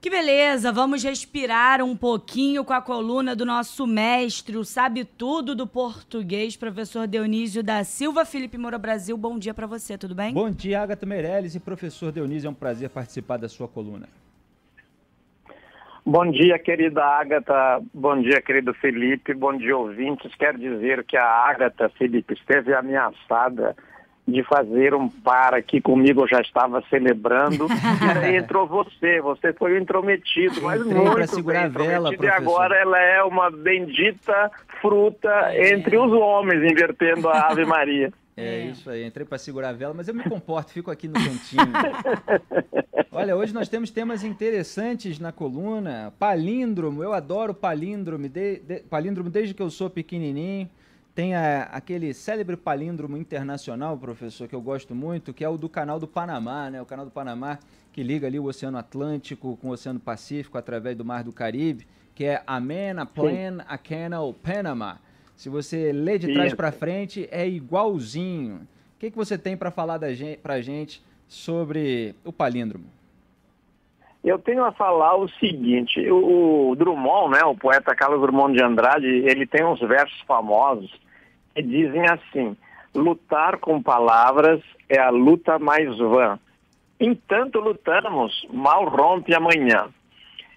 Que beleza, vamos respirar um pouquinho com a coluna do nosso mestre, o sabe tudo do português, professor Dionísio da Silva. Felipe Moura Brasil, bom dia para você, tudo bem? Bom dia, Agatha Meirelles e professor Dionísio, é um prazer participar da sua coluna. Bom dia, querida Agatha, bom dia, querido Felipe, bom dia, ouvintes. Quero dizer que a Agatha, Felipe, esteve ameaçada de fazer um par aqui comigo, eu já estava celebrando, e aí entrou você, você foi o intrometido, mas Entrei muito segurar bem a vela, e agora ela é uma bendita fruta é. entre os homens, invertendo a Ave Maria. É, isso aí, entrei para segurar a vela, mas eu me comporto, fico aqui no cantinho. Olha, hoje nós temos temas interessantes na coluna. Palíndromo, eu adoro palíndromo, de, de, palíndromo desde que eu sou pequenininho. Tem a, aquele célebre palíndromo internacional, professor, que eu gosto muito, que é o do canal do Panamá, né? O canal do Panamá que liga ali o Oceano Atlântico com o Oceano Pacífico através do Mar do Caribe, que é Amena Plan a Canal Panama. Se você lê de trás para frente, é igualzinho. O que, que você tem para falar da gente, pra gente sobre o palíndromo? Eu tenho a falar o seguinte, o, Drummond, né, o poeta Carlos Drummond de Andrade, ele tem uns versos famosos dizem assim: lutar com palavras é a luta mais vã. Entanto lutamos, mal rompe amanhã.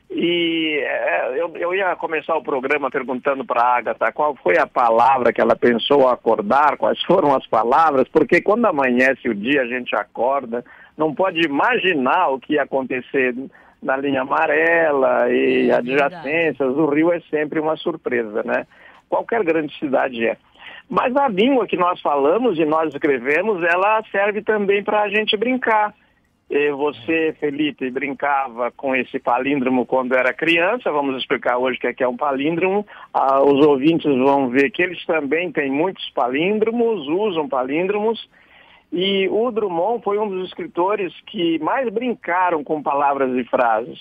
E é, eu, eu, ia começar o programa perguntando para a Agatha qual foi a palavra que ela pensou ao acordar, quais foram as palavras, porque quando amanhece o dia a gente acorda, não pode imaginar o que ia acontecer na linha amarela e é adjacências. O Rio é sempre uma surpresa, né? Qualquer grande cidade é. Mas a língua que nós falamos e nós escrevemos, ela serve também para a gente brincar. Você, Felipe, brincava com esse palíndromo quando era criança. Vamos explicar hoje o que é, que é um palíndromo. Ah, os ouvintes vão ver que eles também têm muitos palíndromos, usam palíndromos. E o Drummond foi um dos escritores que mais brincaram com palavras e frases.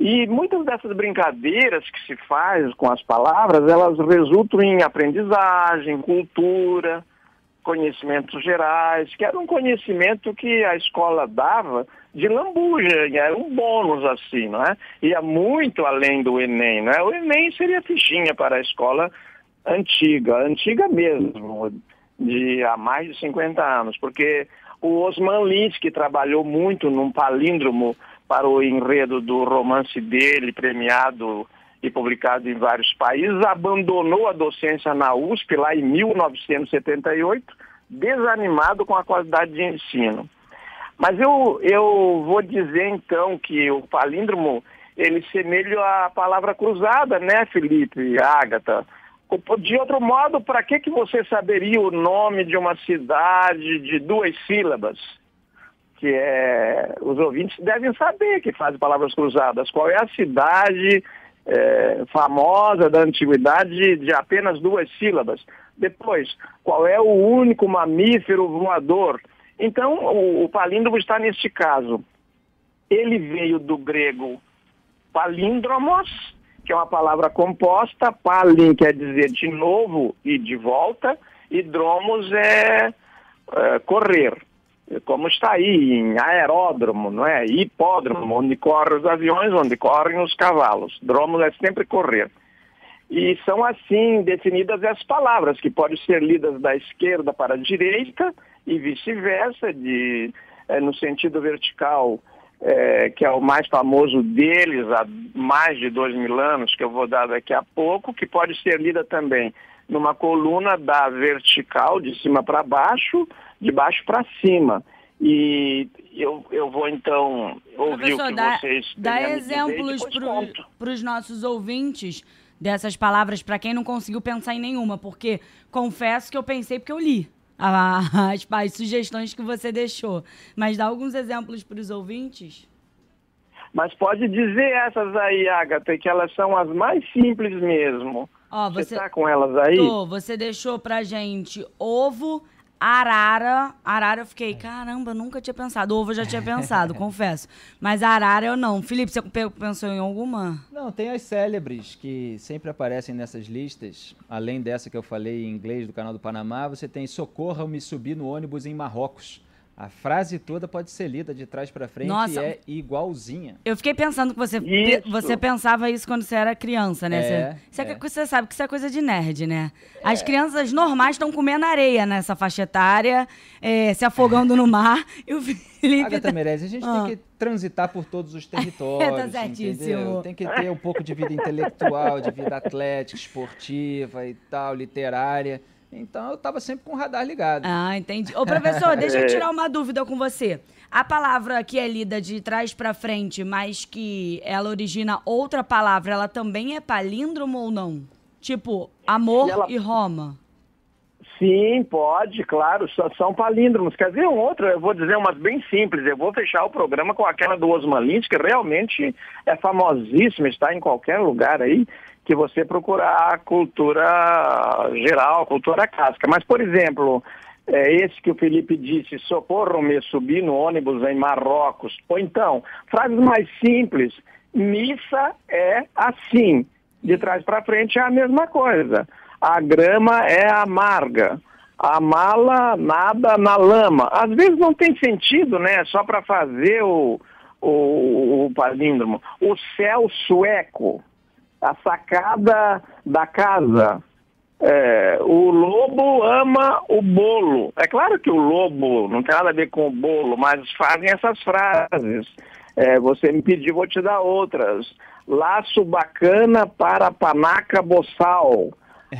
E muitas dessas brincadeiras que se faz com as palavras, elas resultam em aprendizagem, cultura, conhecimentos gerais, que era um conhecimento que a escola dava de lambuja, era um bônus assim, não é? Ia muito além do Enem, não é? O Enem seria fichinha para a escola antiga, antiga mesmo, de há mais de 50 anos, porque o Osman Lins, que trabalhou muito num palíndromo para o enredo do romance dele, premiado e publicado em vários países, abandonou a docência na USP lá em 1978, desanimado com a qualidade de ensino. Mas eu, eu vou dizer então que o palíndromo, ele semelha à palavra cruzada, né, Felipe, Ágata? De outro modo, para que, que você saberia o nome de uma cidade de duas sílabas? Que é, os ouvintes devem saber que faz palavras cruzadas. Qual é a cidade é, famosa da antiguidade de apenas duas sílabas? Depois, qual é o único mamífero voador? Então, o, o palíndromo está neste caso. Ele veio do grego palíndromos, que é uma palavra composta, palin quer dizer de novo e de volta, e dromos é, é correr, como está aí em aeródromo, não é? Hipódromo, onde correm os aviões, onde correm os cavalos. Dromos é sempre correr. E são assim definidas as palavras, que podem ser lidas da esquerda para a direita e vice-versa, de, é, no sentido vertical é, que é o mais famoso deles há mais de dois mil anos, que eu vou dar daqui a pouco, que pode ser lida também numa coluna da vertical, de cima para baixo, de baixo para cima. E eu, eu vou então ouvir Professor, o que dá, vocês Dá exemplos para os nossos ouvintes dessas palavras, para quem não conseguiu pensar em nenhuma, porque confesso que eu pensei porque eu li as, as sugestões que você deixou. Mas dá alguns exemplos para os ouvintes? Mas pode dizer essas aí, Agatha, que elas são as mais simples mesmo. Ó, você está com elas aí? Tô, você deixou pra gente ovo, Arara, arara eu fiquei, caramba, nunca tinha pensado. Ovo eu já tinha pensado, confesso. Mas arara eu não. Felipe, você pensou em alguma? Não, tem as célebres que sempre aparecem nessas listas. Além dessa que eu falei em inglês do canal do Panamá, você tem Socorra-me subir no ônibus em Marrocos. A frase toda pode ser lida de trás para frente Nossa, e é igualzinha. Eu fiquei pensando que você, você pensava isso quando você era criança, né? É, você, é. você sabe que isso é coisa de nerd, né? É. As crianças normais estão comendo areia nessa faixa etária, é, se afogando no mar, e o Felipe... Agatha tá... Merez, a gente ah. tem que transitar por todos os territórios, tá certíssimo. Entendeu? Tem que ter um pouco de vida intelectual, de vida atlética, esportiva e tal, literária. Então eu estava sempre com o radar ligado. Ah, entendi. Ô, professor, deixa eu tirar uma dúvida com você. A palavra que é lida de trás para frente, mas que ela origina outra palavra, ela também é palíndromo ou não? Tipo, amor e, ela... e Roma. Sim, pode, claro, são palíndromos. Quer dizer, um outro, eu vou dizer umas bem simples. Eu vou fechar o programa com aquela do Osman Lins, que realmente é famosíssima, está em qualquer lugar aí que você procurar a cultura geral, cultura clássica. Mas, por exemplo, é esse que o Felipe disse, socorro-me subir no ônibus em Marrocos. Ou então, frases mais simples, missa é assim. De trás para frente é a mesma coisa. A grama é amarga. A mala nada na lama. Às vezes não tem sentido, né? Só para fazer o, o, o palíndromo. O céu sueco a sacada da casa. É, o lobo ama o bolo. É claro que o lobo não tem nada a ver com o bolo, mas fazem essas frases. É, você me pediu, vou te dar outras. Laço bacana para panaca boçal.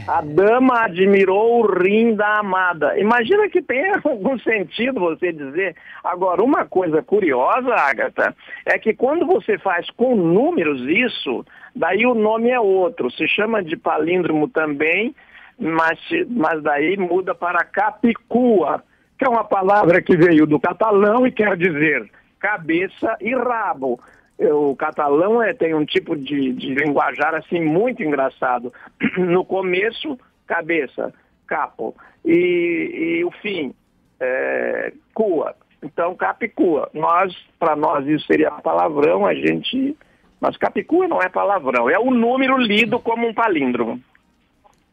A dama admirou o rim da amada. Imagina que tenha algum sentido você dizer. Agora, uma coisa curiosa, Agatha, é que quando você faz com números isso, daí o nome é outro. Se chama de palíndromo também, mas, mas daí muda para capicua, que é uma palavra que veio do catalão e quer dizer cabeça e rabo o catalão é, tem um tipo de, de linguajar assim muito engraçado. No começo, cabeça, capo. E, e o fim, é, cua. Então, capicua. Nós, para nós, isso seria palavrão, a gente. Mas capicua não é palavrão, é o número lido como um palíndromo.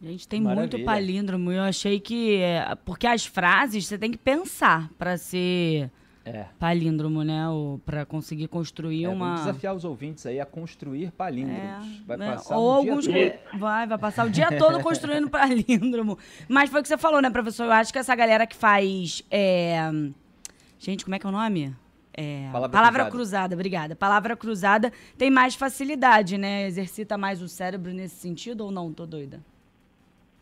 Gente, tem Maravilha. muito palíndromo. Eu achei que. É, porque as frases você tem que pensar para ser é. palíndromo, né? Para conseguir construir é, uma. Vamos desafiar os ouvintes aí a construir palíndromos. É, vai né? passar Ou um alguns. Dia vai, vai passar o dia todo construindo palíndromo. Mas foi o que você falou, né, professor? Eu acho que essa galera que faz. É... Gente, como é que é o nome? É, palavra, palavra cruzada. cruzada. obrigada. Palavra cruzada tem mais facilidade, né? Exercita mais o cérebro nesse sentido ou não? Tô doida.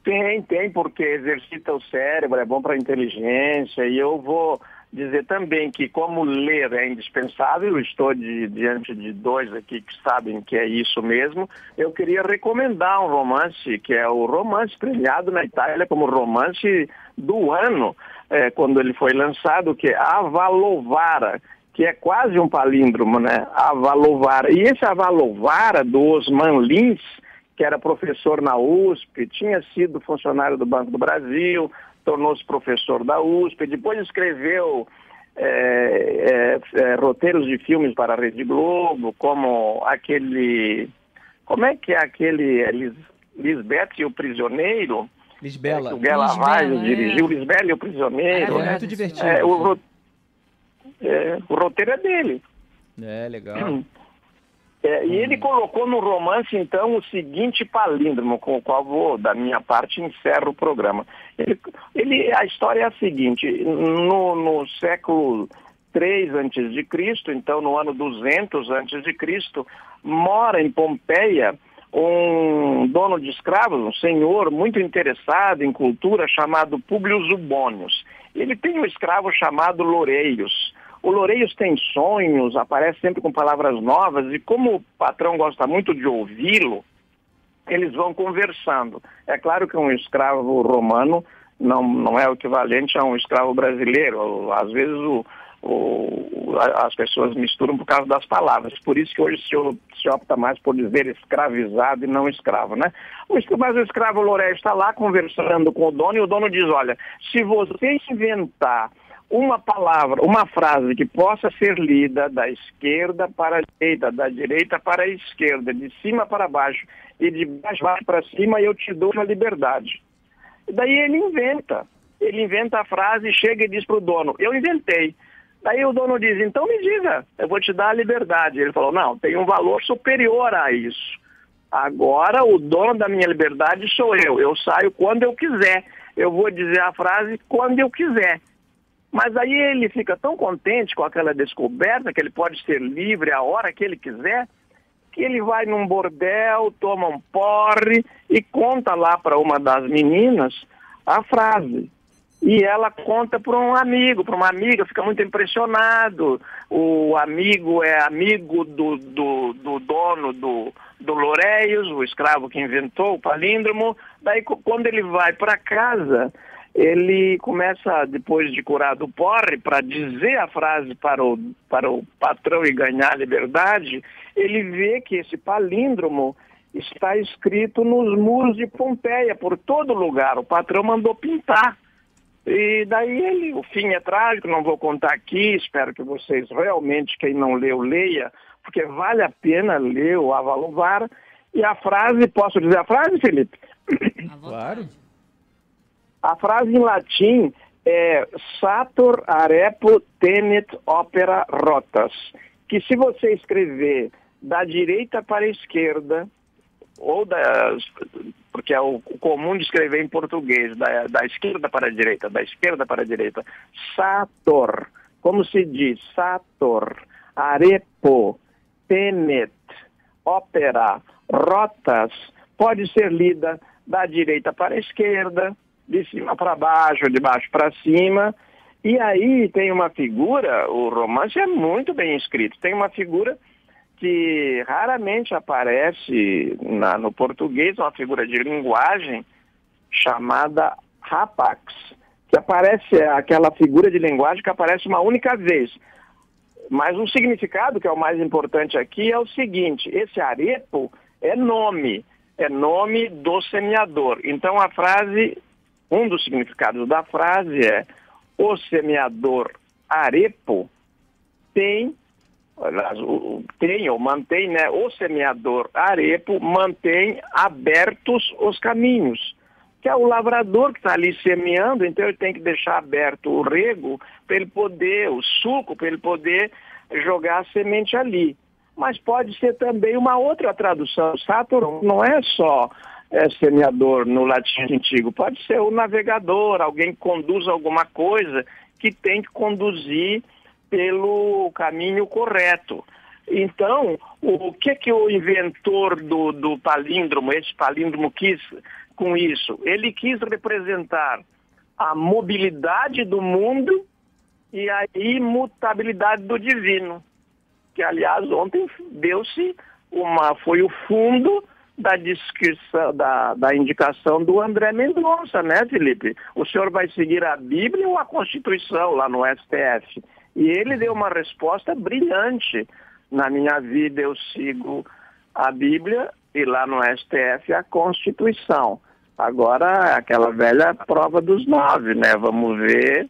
Tem, tem, porque exercita o cérebro, é bom para a inteligência. E eu vou dizer também que, como ler é indispensável, estou de, diante de dois aqui que sabem que é isso mesmo, eu queria recomendar um romance, que é o romance premiado na Itália como romance do ano, é, quando ele foi lançado, que é Avalovara, que é quase um palíndromo, né? Avalovara. E esse Avalovara, do Osman Lins, que era professor na USP, tinha sido funcionário do Banco do Brasil, tornou-se professor da USP, depois escreveu é, é, é, roteiros de filmes para a Rede Globo, como aquele. Como é que é aquele é, Lis, Lisbeth e o Prisioneiro? Lisbela. o Guela Vaz é. dirigiu Lisbela e o Prisioneiro. É, é muito divertido. É, o, roteiro é dele. É, legal. Hum. É, e ele colocou no romance, então, o seguinte palíndromo, com o qual vou, da minha parte, encerro o programa. Ele, ele a história é a seguinte, no, no século 3 antes de Cristo, então no ano 200 antes de Cristo, mora em Pompeia um dono de escravos, um senhor muito interessado em cultura chamado Publio Zubonius. Ele tem um escravo chamado Loreios. O Loureios tem sonhos, aparece sempre com palavras novas e como o patrão gosta muito de ouvi-lo, eles vão conversando. É claro que um escravo romano não, não é o equivalente a um escravo brasileiro. Às vezes o, o, as pessoas misturam por causa das palavras. Por isso que hoje se, se opta mais por dizer escravizado e não escravo, né? Mas o escravo Loré está lá conversando com o dono e o dono diz, olha, se você inventar uma palavra, uma frase que possa ser lida da esquerda para a direita, da direita para a esquerda, de cima para baixo e de baixo para cima, eu te dou uma liberdade. Daí ele inventa. Ele inventa a frase, chega e diz para o dono, eu inventei. Daí o dono diz, então me diga, eu vou te dar a liberdade. Ele falou, não, tem um valor superior a isso. Agora o dono da minha liberdade sou eu. Eu saio quando eu quiser. Eu vou dizer a frase quando eu quiser. Mas aí ele fica tão contente com aquela descoberta que ele pode ser livre a hora que ele quiser, que ele vai num bordel, toma um porre e conta lá para uma das meninas a frase. E ela conta para um amigo, para uma amiga, fica muito impressionado. O amigo é amigo do, do, do dono do, do Loureios, o escravo que inventou o palíndromo. Daí, quando ele vai para casa, ele começa, depois de curar do porre, para dizer a frase para o, para o patrão e ganhar a liberdade, ele vê que esse palíndromo está escrito nos muros de Pompeia, por todo lugar. O patrão mandou pintar. E daí ele, o fim é trágico, não vou contar aqui, espero que vocês realmente, quem não leu, leia, porque vale a pena ler o Avaluvar. E a frase, posso dizer a frase, Felipe? Claro. A frase em latim é Satur arepo tenet opera rotas, que se você escrever da direita para a esquerda, ou da, porque é o comum de escrever em português, da, da esquerda para a direita, da esquerda para a direita, Sator, como se diz, Sator, arepo, tenet, opera, rotas, pode ser lida da direita para a esquerda, de cima para baixo, de baixo para cima. E aí tem uma figura, o romance é muito bem escrito, tem uma figura que raramente aparece na, no português, uma figura de linguagem chamada rapax, que aparece, aquela figura de linguagem que aparece uma única vez. Mas o significado, que é o mais importante aqui, é o seguinte, esse arepo é nome, é nome do semeador. Então a frase um dos significados da frase é o semeador arepo tem, tem ou mantém, né? O semeador arepo mantém abertos os caminhos. Que é o lavrador que está ali semeando, então ele tem que deixar aberto o rego para ele poder, o suco, para ele poder jogar a semente ali. Mas pode ser também uma outra tradução. Saturno não é só é, semeador no latim antigo. Pode ser o navegador, alguém que conduz alguma coisa que tem que conduzir pelo caminho correto. Então, o, o que que o inventor do, do palíndromo, esse palíndromo quis com isso? Ele quis representar a mobilidade do mundo e a imutabilidade do divino. Que, aliás, ontem deu-se uma, foi o fundo da descrição, da, da indicação do André Mendonça, né, Felipe? O senhor vai seguir a Bíblia ou a Constituição lá no STF? E ele deu uma resposta brilhante. Na minha vida eu sigo a Bíblia e lá no STF a Constituição. Agora, aquela velha prova dos nove, né? Vamos ver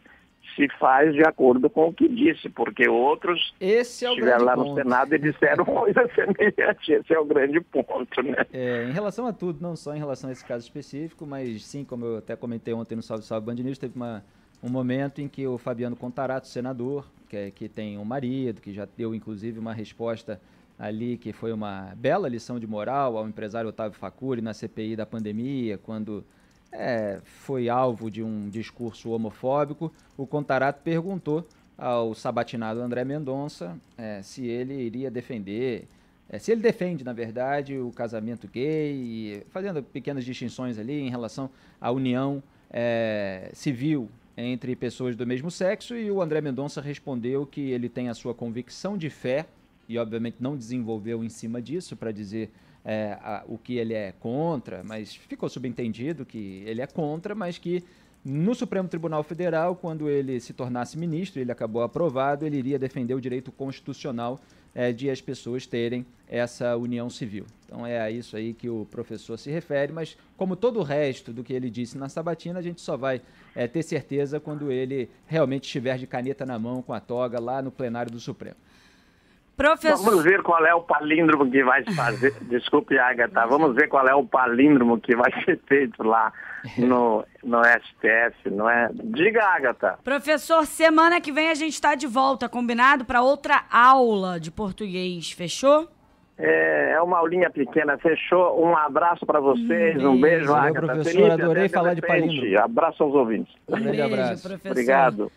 se faz de acordo com o que disse, porque outros Esse é estiveram lá ponto. no Senado e disseram coisa semelhante. Esse é o grande ponto, né? É, em relação a tudo, não só em relação a esse caso específico, mas sim, como eu até comentei ontem no Salve Salve Band News, teve uma, um momento em que o Fabiano Contarato, senador, que, é, que tem um marido, que já deu inclusive uma resposta ali que foi uma bela lição de moral ao empresário Otávio Facuri na CPI da pandemia, quando é, foi alvo de um discurso homofóbico, o Contarato perguntou ao sabatinado André Mendonça é, se ele iria defender, é, se ele defende, na verdade, o casamento gay, fazendo pequenas distinções ali em relação à união é, civil entre pessoas do mesmo sexo, e o André Mendonça respondeu que ele tem a sua convicção de fé, e obviamente não desenvolveu em cima disso para dizer é, a, o que ele é contra, mas ficou subentendido que ele é contra, mas que no Supremo Tribunal Federal, quando ele se tornasse ministro, ele acabou aprovado, ele iria defender o direito constitucional é, de as pessoas terem essa união civil. Então é a isso aí que o professor se refere, mas como todo o resto do que ele disse na sabatina, a gente só vai é, ter certeza quando ele realmente estiver de caneta na mão com a toga lá no plenário do Supremo. Professor... Vamos ver qual é o palíndromo que vai fazer. Desculpe, Agatha. Vamos ver qual é o palíndromo que vai ser feito lá no, no STF, não é? Diga, Agatha. Professor, semana que vem a gente está de volta, combinado para outra aula de português. Fechou? É, é uma aulinha pequena, fechou. Um abraço para vocês, um beijo, Valeu, Agatha. professor, adorei falar de palíndromo. Abraço aos ouvintes. Um beijo, abraço. professor. Obrigado.